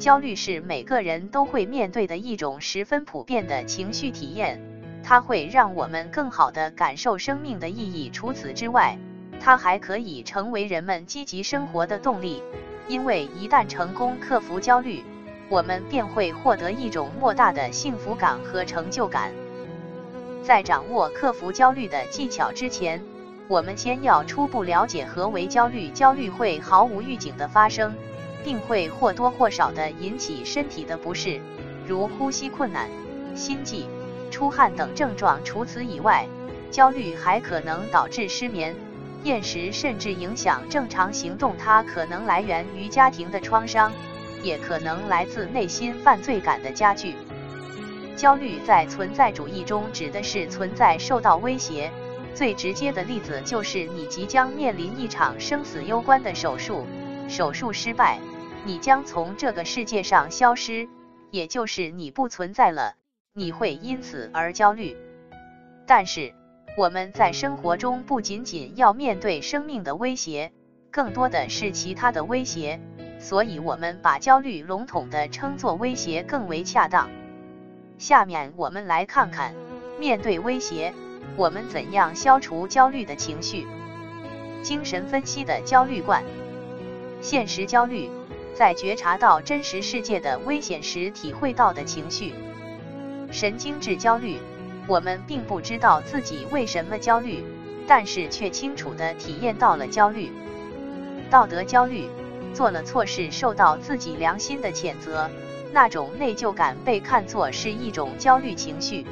焦虑是每个人都会面对的一种十分普遍的情绪体验，它会让我们更好地感受生命的意义。除此之外，它还可以成为人们积极生活的动力，因为一旦成功克服焦虑，我们便会获得一种莫大的幸福感和成就感。在掌握克服焦虑的技巧之前，我们先要初步了解何为焦虑。焦虑会毫无预警的发生，并会或多或少的引起身体的不适，如呼吸困难、心悸、出汗等症状。除此以外，焦虑还可能导致失眠、厌食，甚至影响正常行动。它可能来源于家庭的创伤，也可能来自内心犯罪感的加剧。焦虑在存在主义中指的是存在受到威胁。最直接的例子就是你即将面临一场生死攸关的手术，手术失败，你将从这个世界上消失，也就是你不存在了，你会因此而焦虑。但是我们在生活中不仅仅要面对生命的威胁，更多的是其他的威胁，所以我们把焦虑笼统的称作威胁更为恰当。下面我们来看看，面对威胁，我们怎样消除焦虑的情绪。精神分析的焦虑观，现实焦虑，在觉察到真实世界的危险时体会到的情绪。神经质焦虑，我们并不知道自己为什么焦虑，但是却清楚地体验到了焦虑。道德焦虑，做了错事受到自己良心的谴责。那种内疚感被看作是一种焦虑情绪。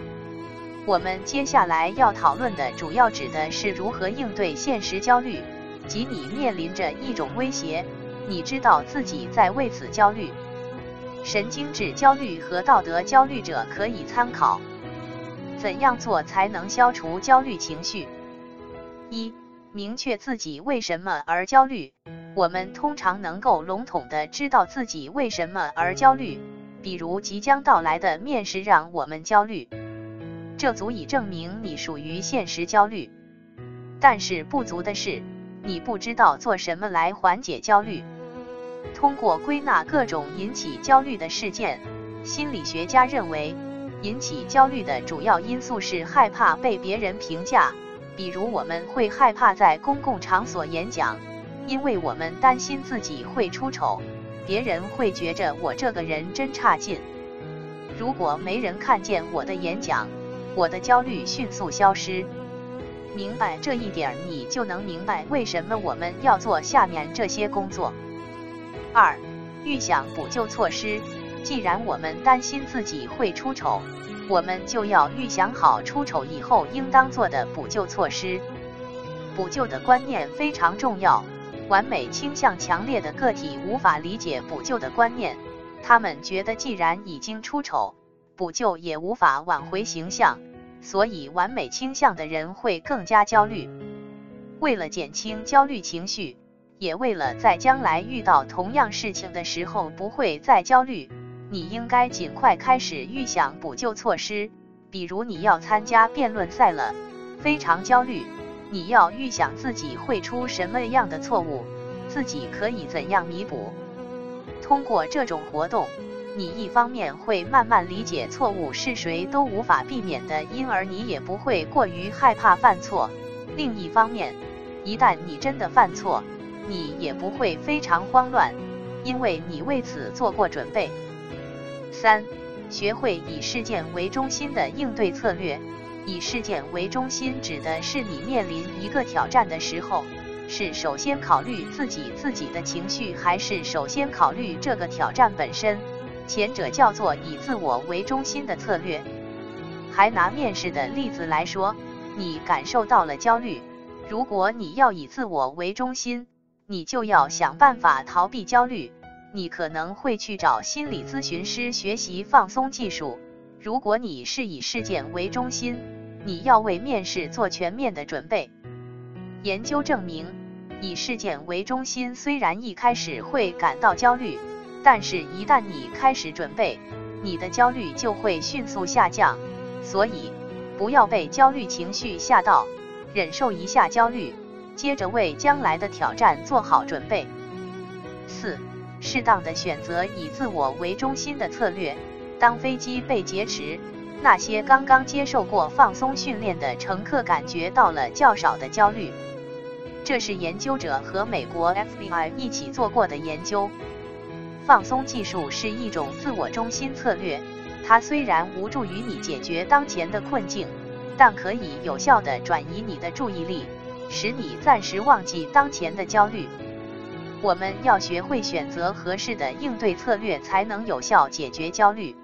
我们接下来要讨论的主要指的是如何应对现实焦虑，即你面临着一种威胁，你知道自己在为此焦虑。神经质焦虑和道德焦虑者可以参考。怎样做才能消除焦虑情绪？一、明确自己为什么而焦虑。我们通常能够笼统的知道自己为什么而焦虑，比如即将到来的面试让我们焦虑，这足以证明你属于现实焦虑。但是不足的是，你不知道做什么来缓解焦虑。通过归纳各种引起焦虑的事件，心理学家认为，引起焦虑的主要因素是害怕被别人评价，比如我们会害怕在公共场所演讲。因为我们担心自己会出丑，别人会觉着我这个人真差劲。如果没人看见我的演讲，我的焦虑迅速消失。明白这一点，你就能明白为什么我们要做下面这些工作。二、预想补救措施。既然我们担心自己会出丑，我们就要预想好出丑以后应当做的补救措施。补救的观念非常重要。完美倾向强烈的个体无法理解补救的观念，他们觉得既然已经出丑，补救也无法挽回形象，所以完美倾向的人会更加焦虑。为了减轻焦虑情绪，也为了在将来遇到同样事情的时候不会再焦虑，你应该尽快开始预想补救措施。比如你要参加辩论赛了，非常焦虑。你要预想自己会出什么样的错误，自己可以怎样弥补。通过这种活动，你一方面会慢慢理解错误是谁都无法避免的，因而你也不会过于害怕犯错；另一方面，一旦你真的犯错，你也不会非常慌乱，因为你为此做过准备。三，学会以事件为中心的应对策略。以事件为中心，指的是你面临一个挑战的时候，是首先考虑自己自己的情绪，还是首先考虑这个挑战本身？前者叫做以自我为中心的策略。还拿面试的例子来说，你感受到了焦虑，如果你要以自我为中心，你就要想办法逃避焦虑，你可能会去找心理咨询师学习放松技术。如果你是以事件为中心，你要为面试做全面的准备。研究证明，以事件为中心虽然一开始会感到焦虑，但是一旦你开始准备，你的焦虑就会迅速下降。所以，不要被焦虑情绪吓到，忍受一下焦虑，接着为将来的挑战做好准备。四、适当的选择以自我为中心的策略。当飞机被劫持，那些刚刚接受过放松训练的乘客感觉到了较少的焦虑。这是研究者和美国 FBI 一起做过的研究。放松技术是一种自我中心策略，它虽然无助于你解决当前的困境，但可以有效地转移你的注意力，使你暂时忘记当前的焦虑。我们要学会选择合适的应对策略，才能有效解决焦虑。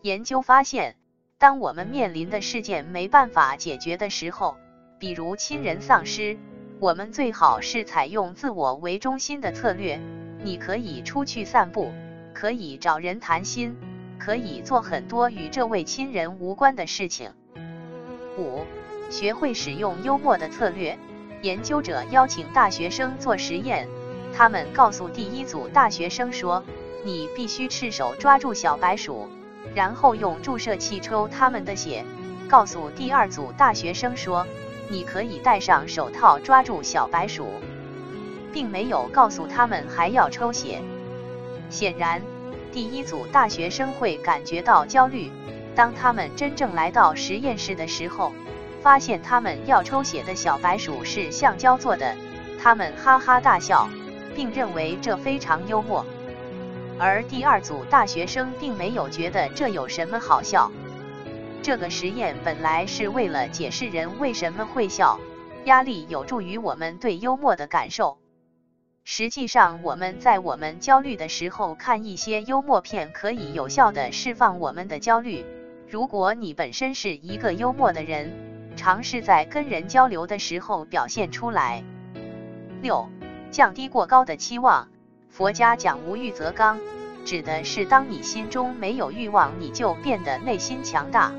研究发现，当我们面临的事件没办法解决的时候，比如亲人丧失，我们最好是采用自我为中心的策略。你可以出去散步，可以找人谈心，可以做很多与这位亲人无关的事情。五、学会使用幽默的策略。研究者邀请大学生做实验。他们告诉第一组大学生说：“你必须赤手抓住小白鼠，然后用注射器抽他们的血。”告诉第二组大学生说：“你可以戴上手套抓住小白鼠，并没有告诉他们还要抽血。”显然，第一组大学生会感觉到焦虑。当他们真正来到实验室的时候，发现他们要抽血的小白鼠是橡胶做的，他们哈哈大笑。并认为这非常幽默，而第二组大学生并没有觉得这有什么好笑。这个实验本来是为了解释人为什么会笑，压力有助于我们对幽默的感受。实际上，我们在我们焦虑的时候看一些幽默片，可以有效的释放我们的焦虑。如果你本身是一个幽默的人，尝试在跟人交流的时候表现出来。六。降低过高的期望。佛家讲无欲则刚，指的是当你心中没有欲望，你就变得内心强大。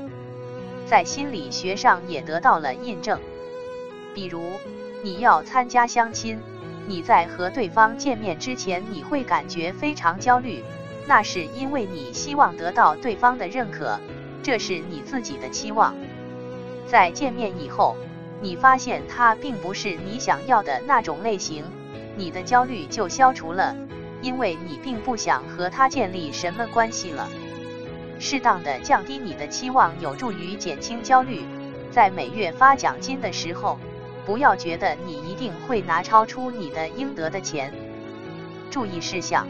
在心理学上也得到了印证。比如，你要参加相亲，你在和对方见面之前，你会感觉非常焦虑，那是因为你希望得到对方的认可，这是你自己的期望。在见面以后，你发现他并不是你想要的那种类型。你的焦虑就消除了，因为你并不想和他建立什么关系了。适当的降低你的期望，有助于减轻焦虑。在每月发奖金的时候，不要觉得你一定会拿超出你的应得的钱。注意事项：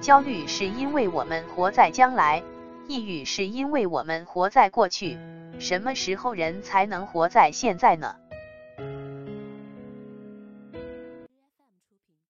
焦虑是因为我们活在将来，抑郁是因为我们活在过去。什么时候人才能活在现在呢？